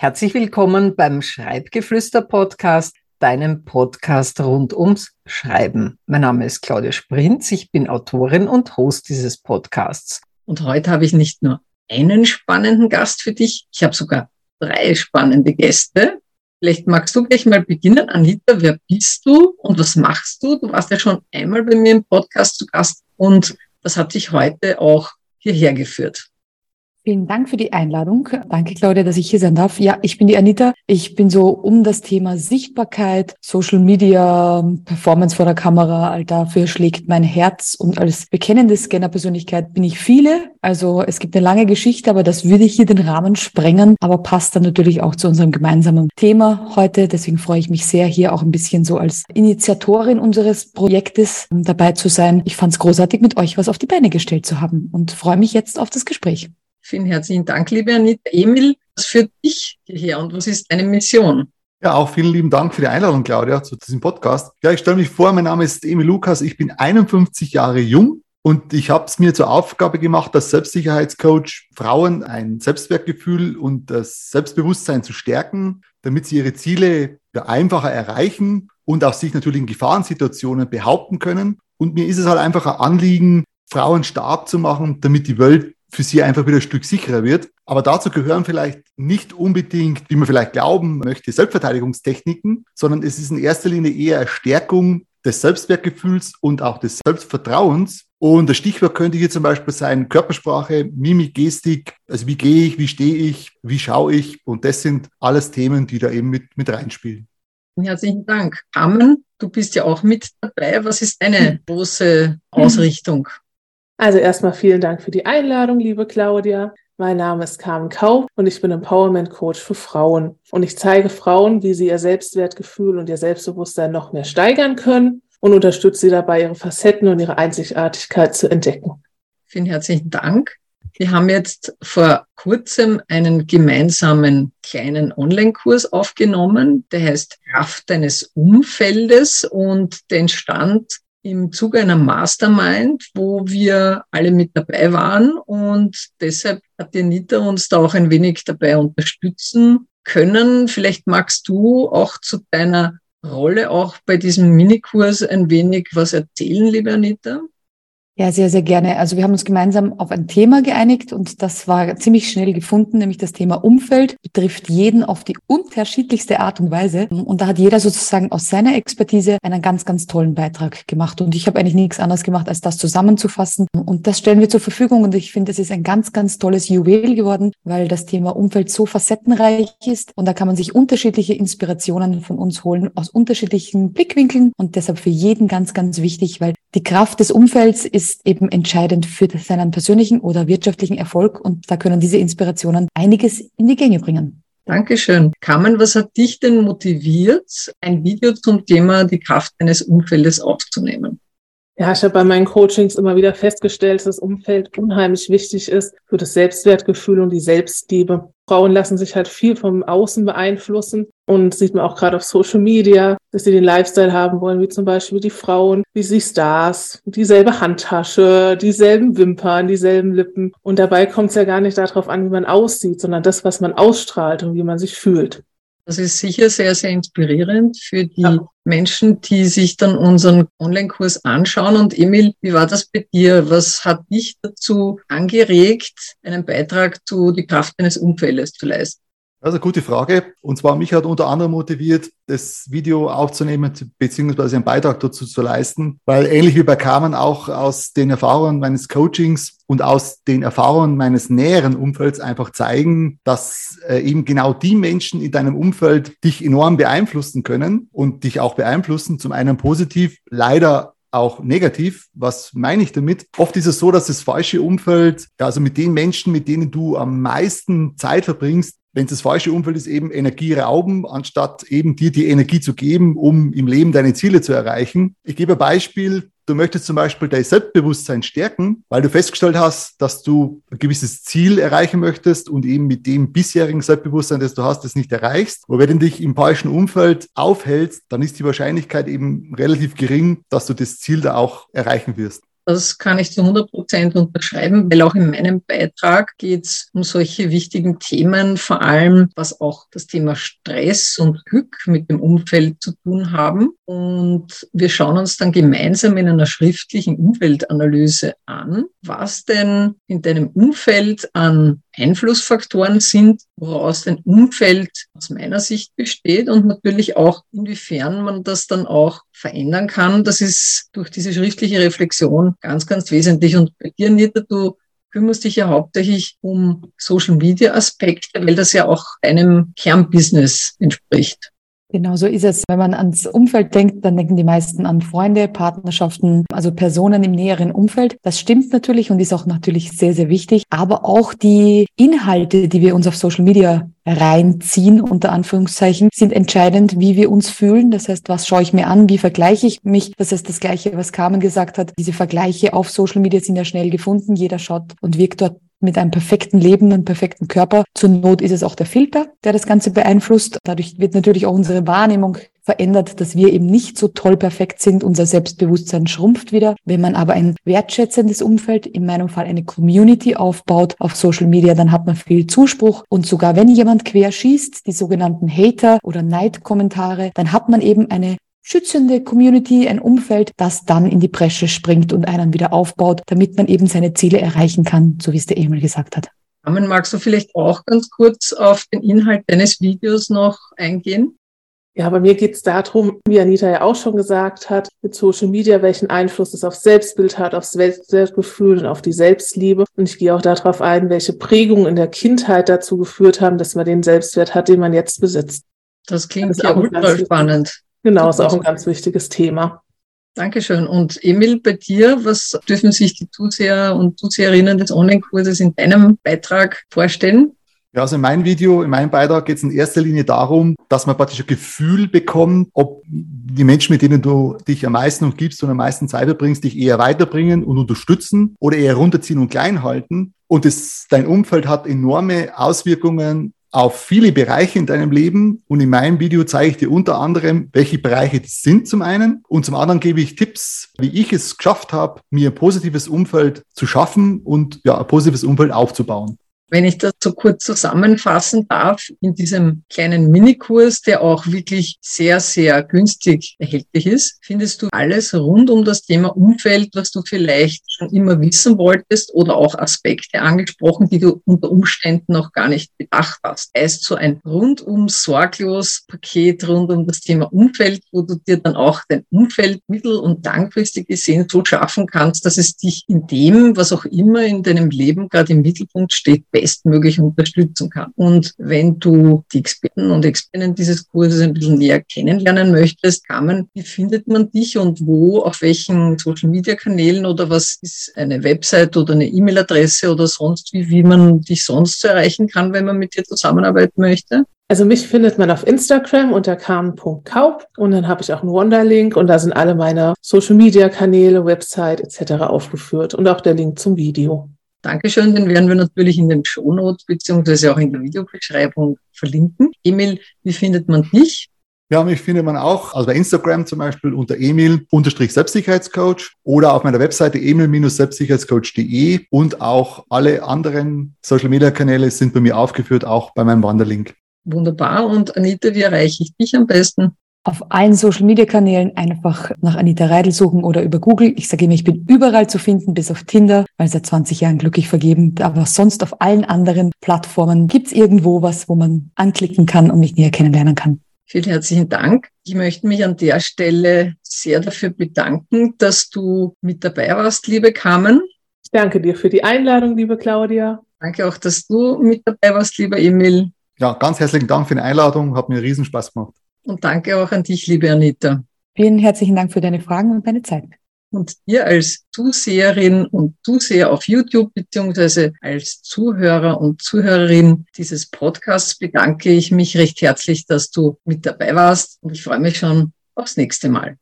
Herzlich willkommen beim Schreibgeflüster-Podcast, deinem Podcast rund ums Schreiben. Mein Name ist Claudia Sprinz, ich bin Autorin und Host dieses Podcasts. Und heute habe ich nicht nur einen spannenden Gast für dich, ich habe sogar drei spannende Gäste. Vielleicht magst du gleich mal beginnen. Anita, wer bist du und was machst du? Du warst ja schon einmal bei mir im Podcast zu Gast und das hat dich heute auch hierher geführt. Vielen Dank für die Einladung. Danke, Claudia, dass ich hier sein darf. Ja, ich bin die Anita. Ich bin so um das Thema Sichtbarkeit, Social Media, Performance vor der Kamera. All dafür schlägt mein Herz. Und als bekennende Scanner-Persönlichkeit bin ich viele. Also es gibt eine lange Geschichte, aber das würde hier den Rahmen sprengen. Aber passt dann natürlich auch zu unserem gemeinsamen Thema heute. Deswegen freue ich mich sehr, hier auch ein bisschen so als Initiatorin unseres Projektes dabei zu sein. Ich fand es großartig, mit euch was auf die Beine gestellt zu haben und freue mich jetzt auf das Gespräch. Vielen herzlichen Dank, liebe Anita. Emil, was führt dich hierher und was ist deine Mission? Ja, auch vielen lieben Dank für die Einladung, Claudia, zu diesem Podcast. Ja, ich stelle mich vor, mein Name ist Emil Lukas, ich bin 51 Jahre jung und ich habe es mir zur Aufgabe gemacht, als Selbstsicherheitscoach Frauen ein Selbstwertgefühl und das Selbstbewusstsein zu stärken, damit sie ihre Ziele einfacher erreichen und auch sich natürlich in Gefahrensituationen behaupten können. Und mir ist es halt einfach ein Anliegen, Frauen stark zu machen, damit die Welt für sie einfach wieder ein Stück sicherer wird. Aber dazu gehören vielleicht nicht unbedingt, wie man vielleicht glauben möchte, Selbstverteidigungstechniken, sondern es ist in erster Linie eher eine Stärkung des Selbstwertgefühls und auch des Selbstvertrauens. Und das Stichwort könnte hier zum Beispiel sein Körpersprache, Mimik, Gestik, also wie gehe ich, wie stehe ich, wie schaue ich. Und das sind alles Themen, die da eben mit, mit reinspielen. Herzlichen Dank. Carmen, du bist ja auch mit dabei. Was ist deine große Ausrichtung? Also erstmal vielen Dank für die Einladung, liebe Claudia. Mein Name ist Carmen Kauf und ich bin Empowerment Coach für Frauen. Und ich zeige Frauen, wie sie ihr Selbstwertgefühl und ihr Selbstbewusstsein noch mehr steigern können und unterstütze sie dabei, ihre Facetten und ihre Einzigartigkeit zu entdecken. Vielen herzlichen Dank. Wir haben jetzt vor kurzem einen gemeinsamen kleinen Online-Kurs aufgenommen, der heißt Kraft deines Umfeldes und der entstand im Zuge einer Mastermind, wo wir alle mit dabei waren und deshalb hat die Anita uns da auch ein wenig dabei unterstützen können. Vielleicht magst du auch zu deiner Rolle auch bei diesem Minikurs ein wenig was erzählen, liebe Anita? Ja, sehr, sehr gerne. Also wir haben uns gemeinsam auf ein Thema geeinigt und das war ziemlich schnell gefunden, nämlich das Thema Umfeld betrifft jeden auf die unterschiedlichste Art und Weise. Und da hat jeder sozusagen aus seiner Expertise einen ganz, ganz tollen Beitrag gemacht. Und ich habe eigentlich nichts anderes gemacht, als das zusammenzufassen. Und das stellen wir zur Verfügung. Und ich finde, es ist ein ganz, ganz tolles Juwel geworden, weil das Thema Umfeld so facettenreich ist. Und da kann man sich unterschiedliche Inspirationen von uns holen aus unterschiedlichen Blickwinkeln. Und deshalb für jeden ganz, ganz wichtig, weil die Kraft des Umfelds ist eben entscheidend für seinen persönlichen oder wirtschaftlichen Erfolg und da können diese Inspirationen einiges in die Gänge bringen. Dankeschön. Carmen, was hat dich denn motiviert, ein Video zum Thema die Kraft eines Umfeldes aufzunehmen? Ja, ich habe bei meinen Coachings immer wieder festgestellt, dass das Umfeld unheimlich wichtig ist für das Selbstwertgefühl und die Selbstliebe. Frauen lassen sich halt viel vom Außen beeinflussen und sieht man auch gerade auf Social Media, dass sie den Lifestyle haben wollen, wie zum Beispiel die Frauen, wie sie Stars, dieselbe Handtasche, dieselben Wimpern, dieselben Lippen. Und dabei kommt es ja gar nicht darauf an, wie man aussieht, sondern das, was man ausstrahlt und wie man sich fühlt. Das ist sicher sehr, sehr inspirierend für die ja. Menschen, die sich dann unseren Online-Kurs anschauen. Und Emil, wie war das bei dir? Was hat dich dazu angeregt, einen Beitrag zu die Kraft eines Umfeldes zu leisten? Also gute Frage. Und zwar mich hat unter anderem motiviert, das Video aufzunehmen, beziehungsweise einen Beitrag dazu zu leisten, weil ähnlich wie bei Carmen auch aus den Erfahrungen meines Coachings und aus den Erfahrungen meines näheren Umfelds einfach zeigen, dass äh, eben genau die Menschen in deinem Umfeld dich enorm beeinflussen können und dich auch beeinflussen, zum einen positiv, leider auch negativ. Was meine ich damit? Oft ist es so, dass das falsche Umfeld, also mit den Menschen, mit denen du am meisten Zeit verbringst, wenn es das falsche Umfeld ist, eben Energie rauben, anstatt eben dir die Energie zu geben, um im Leben deine Ziele zu erreichen. Ich gebe ein Beispiel. Du möchtest zum Beispiel dein Selbstbewusstsein stärken, weil du festgestellt hast, dass du ein gewisses Ziel erreichen möchtest und eben mit dem bisherigen Selbstbewusstsein, das du hast, das nicht erreichst. Aber wenn du dich im falschen Umfeld aufhältst, dann ist die Wahrscheinlichkeit eben relativ gering, dass du das Ziel da auch erreichen wirst. Das kann ich zu 100 Prozent unterschreiben, weil auch in meinem Beitrag geht es um solche wichtigen Themen, vor allem was auch das Thema Stress und Glück mit dem Umfeld zu tun haben. Und wir schauen uns dann gemeinsam in einer schriftlichen Umfeldanalyse an, was denn in deinem Umfeld an Einflussfaktoren sind, woraus dein Umfeld aus meiner Sicht besteht und natürlich auch, inwiefern man das dann auch verändern kann. Das ist durch diese schriftliche Reflexion ganz, ganz wesentlich. Und bei dir, Nita, du kümmerst dich ja hauptsächlich um Social Media Aspekte, weil das ja auch einem Kernbusiness entspricht. Genau so ist es. Wenn man ans Umfeld denkt, dann denken die meisten an Freunde, Partnerschaften, also Personen im näheren Umfeld. Das stimmt natürlich und ist auch natürlich sehr, sehr wichtig. Aber auch die Inhalte, die wir uns auf Social Media reinziehen, unter Anführungszeichen, sind entscheidend, wie wir uns fühlen. Das heißt, was schaue ich mir an? Wie vergleiche ich mich? Das ist das Gleiche, was Carmen gesagt hat. Diese Vergleiche auf Social Media sind ja schnell gefunden. Jeder schaut und wirkt dort mit einem perfekten Leben und perfekten Körper. Zur Not ist es auch der Filter, der das Ganze beeinflusst. Dadurch wird natürlich auch unsere Wahrnehmung verändert, dass wir eben nicht so toll perfekt sind. Unser Selbstbewusstsein schrumpft wieder. Wenn man aber ein wertschätzendes Umfeld, in meinem Fall eine Community aufbaut auf Social Media, dann hat man viel Zuspruch. Und sogar wenn jemand quer schießt, die sogenannten Hater oder Neidkommentare, dann hat man eben eine schützende Community, ein Umfeld, das dann in die Bresche springt und einen wieder aufbaut, damit man eben seine Ziele erreichen kann, so wie es der Emil gesagt hat. Carmen, magst du vielleicht auch ganz kurz auf den Inhalt deines Videos noch eingehen? Ja, bei mir geht es darum, wie Anita ja auch schon gesagt hat, mit Social Media, welchen Einfluss es auf Selbstbild hat, aufs Selbstwertgefühl und auf die Selbstliebe. Und ich gehe auch darauf ein, welche Prägungen in der Kindheit dazu geführt haben, dass man den Selbstwert hat, den man jetzt besitzt. Das klingt das ja ultra spannend. Genau, ist auch ein ganz wichtiges Thema. Dankeschön. Und Emil, bei dir, was dürfen sich die Zuseher und Zuseherinnen des Online-Kurses in deinem Beitrag vorstellen? Ja, also in meinem Video, in meinem Beitrag geht es in erster Linie darum, dass man praktisch ein Gefühl bekommt, ob die Menschen, mit denen du dich am meisten umgibst und am meisten Zeit verbringst, dich eher weiterbringen und unterstützen oder eher runterziehen und klein halten. Und das, dein Umfeld hat enorme Auswirkungen auf viele Bereiche in deinem Leben. Und in meinem Video zeige ich dir unter anderem, welche Bereiche das sind zum einen. Und zum anderen gebe ich Tipps, wie ich es geschafft habe, mir ein positives Umfeld zu schaffen und ja, ein positives Umfeld aufzubauen. Wenn ich das so kurz zusammenfassen darf, in diesem kleinen Minikurs, der auch wirklich sehr, sehr günstig erhältlich ist, findest du alles rund um das Thema Umfeld, was du vielleicht schon immer wissen wolltest oder auch Aspekte angesprochen, die du unter Umständen noch gar nicht bedacht hast. Heißt so ein rundum sorglos Paket rund um das Thema Umfeld, wo du dir dann auch dein Umfeld mittel- und langfristig gesehen so schaffen kannst, dass es dich in dem, was auch immer in deinem Leben gerade im Mittelpunkt steht, bestmöglich unterstützen kann. Und wenn du die Experten und Expertinnen dieses Kurses ein bisschen näher kennenlernen möchtest, Carmen, wie findet man dich und wo, auf welchen Social Media Kanälen oder was ist eine Website oder eine E-Mail-Adresse oder sonst wie, wie man dich sonst erreichen kann, wenn man mit dir zusammenarbeiten möchte? Also mich findet man auf Instagram unter carmen.kaub und dann habe ich auch einen Wonderlink und da sind alle meine Social Media Kanäle, Website etc. aufgeführt und auch der Link zum Video. Dankeschön, den werden wir natürlich in den Shownotes beziehungsweise auch in der Videobeschreibung verlinken. Emil, wie findet man dich? Ja, mich findet man auch, also bei Instagram zum Beispiel unter emil-selbstsicherheitscoach oder auf meiner Webseite emil-selbstsicherheitscoach.de und auch alle anderen Social-Media-Kanäle sind bei mir aufgeführt, auch bei meinem Wanderlink. Wunderbar. Und Anita, wie erreiche ich dich am besten? Auf allen Social Media Kanälen einfach nach Anita Reidel suchen oder über Google. Ich sage immer, ich bin überall zu finden, bis auf Tinder, weil seit 20 Jahren glücklich vergeben. Aber sonst auf allen anderen Plattformen gibt's irgendwo was, wo man anklicken kann und mich näher kennenlernen kann. Vielen herzlichen Dank. Ich möchte mich an der Stelle sehr dafür bedanken, dass du mit dabei warst, liebe Carmen. Ich danke dir für die Einladung, liebe Claudia. Danke auch, dass du mit dabei warst, lieber Emil. Ja, ganz herzlichen Dank für die Einladung. Hat mir riesen Spaß gemacht. Und danke auch an dich, liebe Anita. Vielen herzlichen Dank für deine Fragen und deine Zeit. Und dir als Zuseherin und Zuseher auf YouTube beziehungsweise als Zuhörer und Zuhörerin dieses Podcasts bedanke ich mich recht herzlich, dass du mit dabei warst und ich freue mich schon aufs nächste Mal.